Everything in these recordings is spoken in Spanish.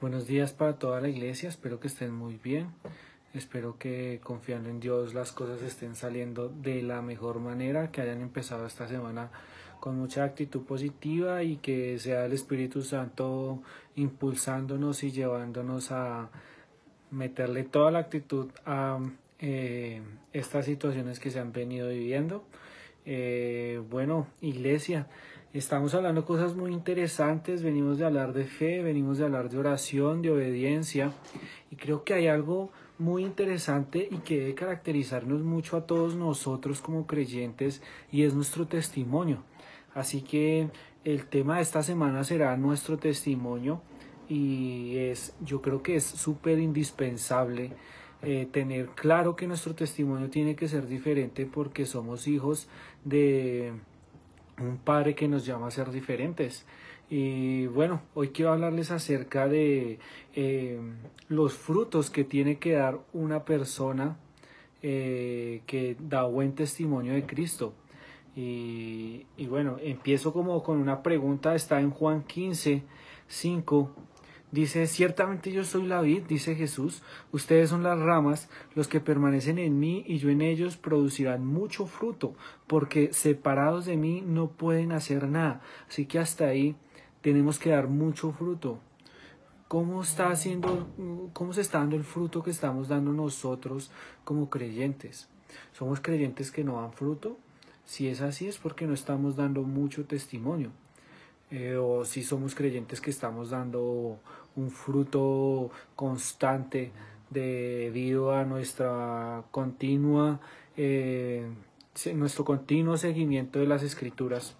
Buenos días para toda la iglesia, espero que estén muy bien, espero que confiando en Dios las cosas estén saliendo de la mejor manera, que hayan empezado esta semana con mucha actitud positiva y que sea el Espíritu Santo impulsándonos y llevándonos a meterle toda la actitud a eh, estas situaciones que se han venido viviendo. Eh, bueno, iglesia, estamos hablando cosas muy interesantes, venimos de hablar de fe, venimos de hablar de oración, de obediencia, y creo que hay algo muy interesante y que debe caracterizarnos mucho a todos nosotros como creyentes y es nuestro testimonio. Así que el tema de esta semana será nuestro testimonio y es yo creo que es súper indispensable eh, tener claro que nuestro testimonio tiene que ser diferente porque somos hijos de un padre que nos llama a ser diferentes. Y bueno, hoy quiero hablarles acerca de eh, los frutos que tiene que dar una persona eh, que da buen testimonio de Cristo. Y, y, bueno, empiezo como con una pregunta, está en Juan 15, 5 Dice, ciertamente yo soy la vid, dice Jesús, ustedes son las ramas, los que permanecen en mí y yo en ellos producirán mucho fruto, porque separados de mí no pueden hacer nada. Así que hasta ahí tenemos que dar mucho fruto. ¿Cómo está haciendo, cómo se está dando el fruto que estamos dando nosotros como creyentes? ¿Somos creyentes que no dan fruto? Si es así es porque no estamos dando mucho testimonio. Eh, o si somos creyentes que estamos dando un fruto constante debido a nuestra continua eh, nuestro continuo seguimiento de las escrituras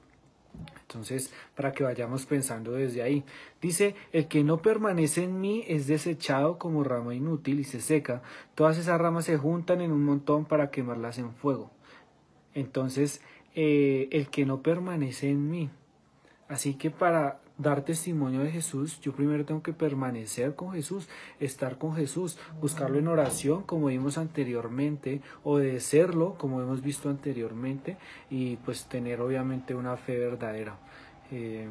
entonces, para que vayamos pensando desde ahí. Dice, el que no permanece en mí es desechado como rama inútil y se seca. Todas esas ramas se juntan en un montón para quemarlas en fuego. Entonces, eh, el que no permanece en mí. Así que para dar testimonio de Jesús, yo primero tengo que permanecer con Jesús, estar con Jesús, buscarlo en oración, como vimos anteriormente, obedecerlo, como hemos visto anteriormente, y pues tener obviamente una fe verdadera. Eh,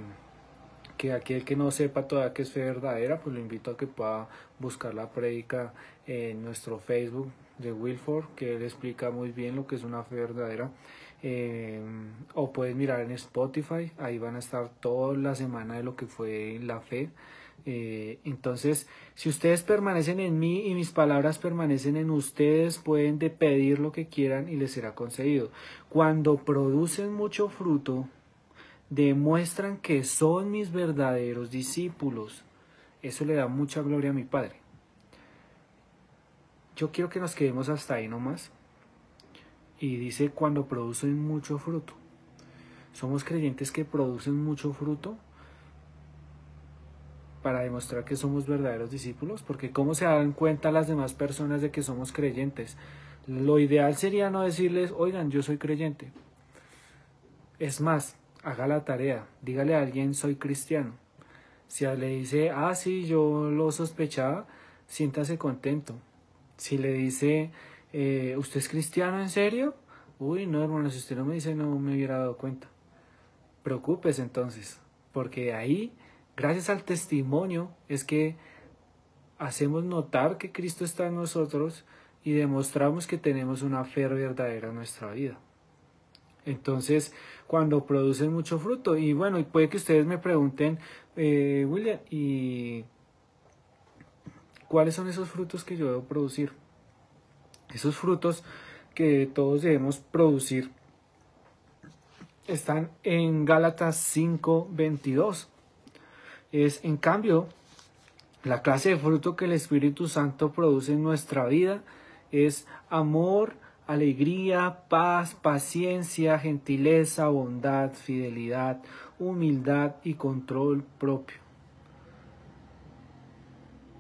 que aquel que no sepa todavía que es fe verdadera, pues lo invito a que pueda buscar la prédica en nuestro Facebook de Wilford, que él explica muy bien lo que es una fe verdadera. Eh, o puedes mirar en Spotify, ahí van a estar toda la semana de lo que fue la fe. Eh, entonces, si ustedes permanecen en mí y mis palabras permanecen en ustedes, pueden de pedir lo que quieran y les será concedido. Cuando producen mucho fruto, demuestran que son mis verdaderos discípulos. Eso le da mucha gloria a mi Padre. Yo quiero que nos quedemos hasta ahí nomás y dice cuando producen mucho fruto. Somos creyentes que producen mucho fruto para demostrar que somos verdaderos discípulos, porque ¿cómo se dan cuenta las demás personas de que somos creyentes? Lo ideal sería no decirles, oigan, yo soy creyente. Es más, haga la tarea, dígale a alguien, soy cristiano. Si le dice, ah, sí, yo lo sospechaba, siéntase contento. Si le dice, eh, ¿usted es cristiano en serio? Uy, no, hermano, si usted no me dice, no me hubiera dado cuenta. Preocúpese entonces, porque ahí, gracias al testimonio, es que hacemos notar que Cristo está en nosotros y demostramos que tenemos una fe verdadera en nuestra vida. Entonces, cuando producen mucho fruto, y bueno, puede que ustedes me pregunten, eh, William, ¿y cuáles son esos frutos que yo debo producir? Esos frutos que todos debemos producir están en Gálatas 5:22. Es en cambio la clase de fruto que el Espíritu Santo produce en nuestra vida es amor, alegría, paz, paciencia, gentileza, bondad, fidelidad, humildad y control propio.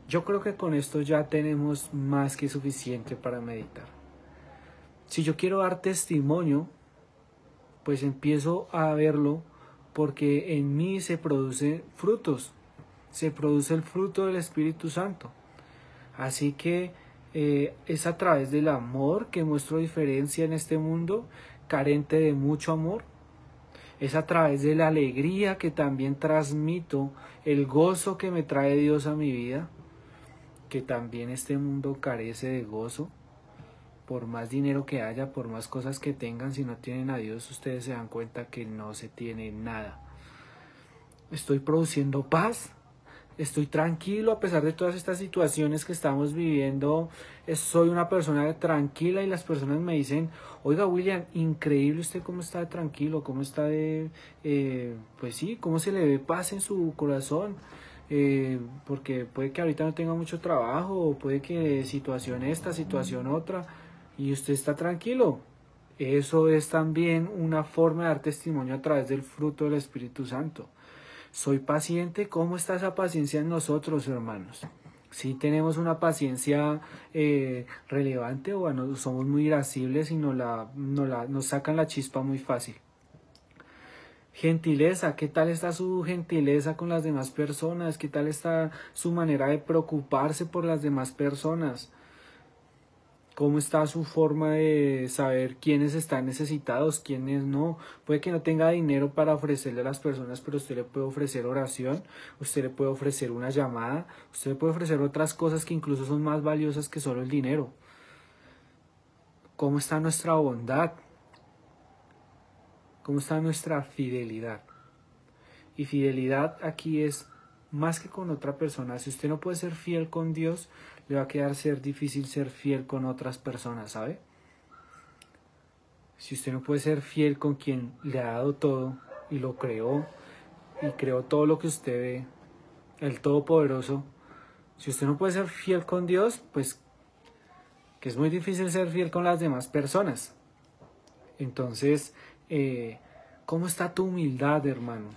Yo creo que con esto ya tenemos más que suficiente para meditar. Si yo quiero dar testimonio, pues empiezo a verlo porque en mí se producen frutos, se produce el fruto del Espíritu Santo. Así que eh, es a través del amor que muestro diferencia en este mundo carente de mucho amor. Es a través de la alegría que también transmito, el gozo que me trae Dios a mi vida, que también este mundo carece de gozo. Por más dinero que haya, por más cosas que tengan, si no tienen a Dios, ustedes se dan cuenta que no se tiene nada. Estoy produciendo paz, estoy tranquilo a pesar de todas estas situaciones que estamos viviendo. Soy una persona tranquila y las personas me dicen, oiga William, increíble usted cómo está de tranquilo, cómo está de, eh, pues sí, cómo se le ve paz en su corazón. Eh, porque puede que ahorita no tenga mucho trabajo, o puede que situación esta, situación otra, y usted está tranquilo. Eso es también una forma de dar testimonio a través del fruto del Espíritu Santo. Soy paciente. ¿Cómo está esa paciencia en nosotros, hermanos? Si tenemos una paciencia eh, relevante o somos muy irascibles y nos, la, nos sacan la chispa muy fácil. Gentileza, ¿qué tal está su gentileza con las demás personas? ¿Qué tal está su manera de preocuparse por las demás personas? cómo está su forma de saber quiénes están necesitados, quiénes no. Puede que no tenga dinero para ofrecerle a las personas, pero usted le puede ofrecer oración, usted le puede ofrecer una llamada, usted le puede ofrecer otras cosas que incluso son más valiosas que solo el dinero. ¿Cómo está nuestra bondad? ¿Cómo está nuestra fidelidad? Y fidelidad aquí es más que con otra persona. Si usted no puede ser fiel con Dios, le va a quedar ser difícil ser fiel con otras personas, ¿sabe? Si usted no puede ser fiel con quien le ha dado todo y lo creó y creó todo lo que usted ve, el Todopoderoso, si usted no puede ser fiel con Dios, pues que es muy difícil ser fiel con las demás personas. Entonces, eh, ¿cómo está tu humildad, hermano?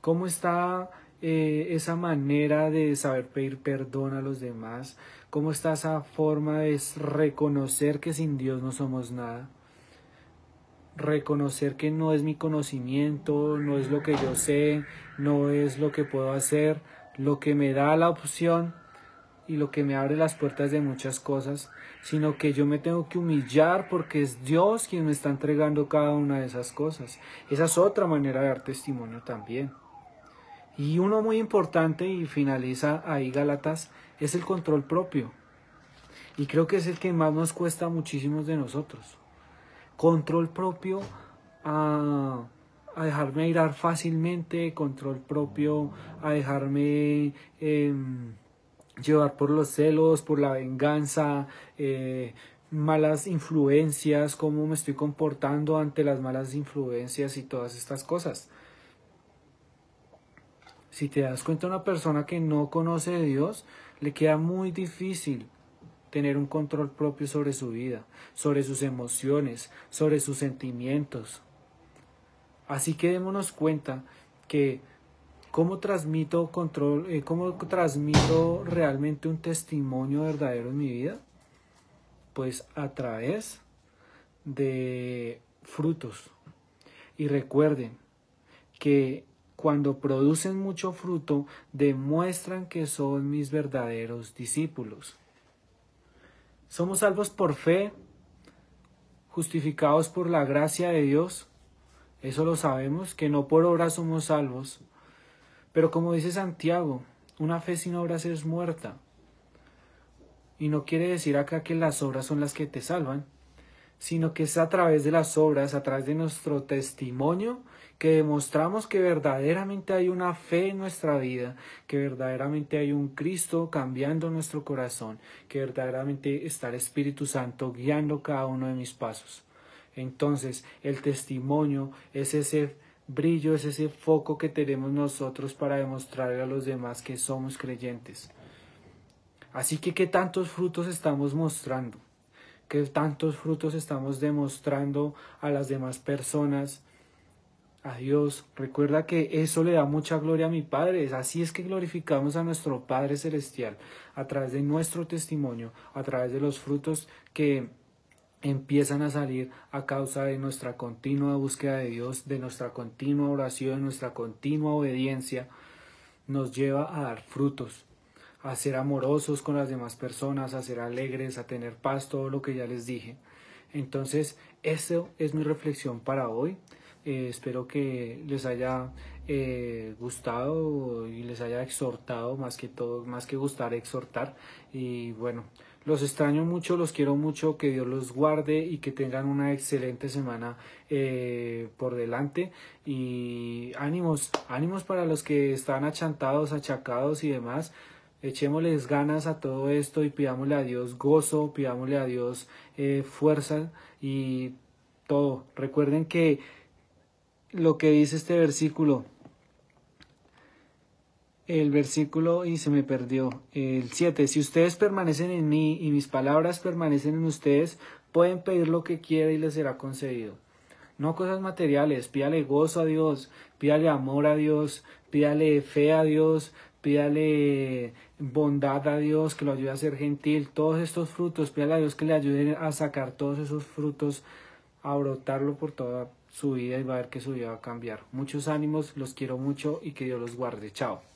¿Cómo está eh, esa manera de saber pedir perdón a los demás? ¿Cómo está esa forma de reconocer que sin Dios no somos nada? Reconocer que no es mi conocimiento, no es lo que yo sé, no es lo que puedo hacer, lo que me da la opción y lo que me abre las puertas de muchas cosas, sino que yo me tengo que humillar porque es Dios quien me está entregando cada una de esas cosas. Esa es otra manera de dar testimonio también. Y uno muy importante, y finaliza ahí Galatas, es el control propio. Y creo que es el que más nos cuesta a muchísimos de nosotros. Control propio a, dejarme irar fácilmente, control propio a dejarme em, llevar por los celos, por la venganza, eh, malas influencias, cómo me estoy comportando ante las malas influencias y todas estas cosas. Si te das cuenta, una persona que no conoce de Dios, le queda muy difícil tener un control propio sobre su vida, sobre sus emociones, sobre sus sentimientos. Así que démonos cuenta que cómo transmito control, eh, cómo transmito realmente un testimonio verdadero en mi vida, pues a través de frutos. Y recuerden que cuando producen mucho fruto, demuestran que son mis verdaderos discípulos. Somos salvos por fe, justificados por la gracia de Dios. Eso lo sabemos, que no por obras somos salvos. Pero como dice Santiago, una fe sin obras es muerta. Y no quiere decir acá que las obras son las que te salvan, sino que es a través de las obras, a través de nuestro testimonio, que demostramos que verdaderamente hay una fe en nuestra vida, que verdaderamente hay un Cristo cambiando nuestro corazón, que verdaderamente está el Espíritu Santo guiando cada uno de mis pasos. Entonces, el testimonio es ese brillo, es ese foco que tenemos nosotros para demostrarle a los demás que somos creyentes. Así que, ¿qué tantos frutos estamos mostrando? ¿Qué tantos frutos estamos demostrando a las demás personas? a Dios. Recuerda que eso le da mucha gloria a mi Padre. Así es que glorificamos a nuestro Padre Celestial a través de nuestro testimonio, a través de los frutos que empiezan a salir a causa de nuestra continua búsqueda de Dios, de nuestra continua oración, nuestra continua obediencia, nos lleva a dar frutos, a ser amorosos con las demás personas, a ser alegres, a tener paz, todo lo que ya les dije. Entonces, eso es mi reflexión para hoy Eh, espero que les haya eh, gustado y les haya exhortado, más que todo, más que gustar, exhortar. Y bueno, los extraño mucho, los quiero mucho, que Dios los guarde y que tengan una excelente semana eh, por delante. Y ánimos, ánimos para los que están achantados, achacados y demás. Echémosles ganas a todo esto y pidámosle a Dios gozo, pidámosle a Dios eh, fuerza y todo. Recuerden que lo que dice este versículo, el versículo y se me perdió, el 7, si ustedes permanecen en mí y mis palabras permanecen en ustedes, pueden pedir lo que quieran y les será concedido. No cosas materiales, pídale gozo a Dios, pídale amor a Dios, pídale fe a Dios, pídale bondad a Dios, que lo ayude a ser gentil, todos estos frutos, pídale a Dios que le ayude a sacar todos esos frutos, a brotarlo por toda su vida y va a ver que su vida va a cambiar. Muchos ánimos, los quiero mucho y que Dios los guarde. Chao.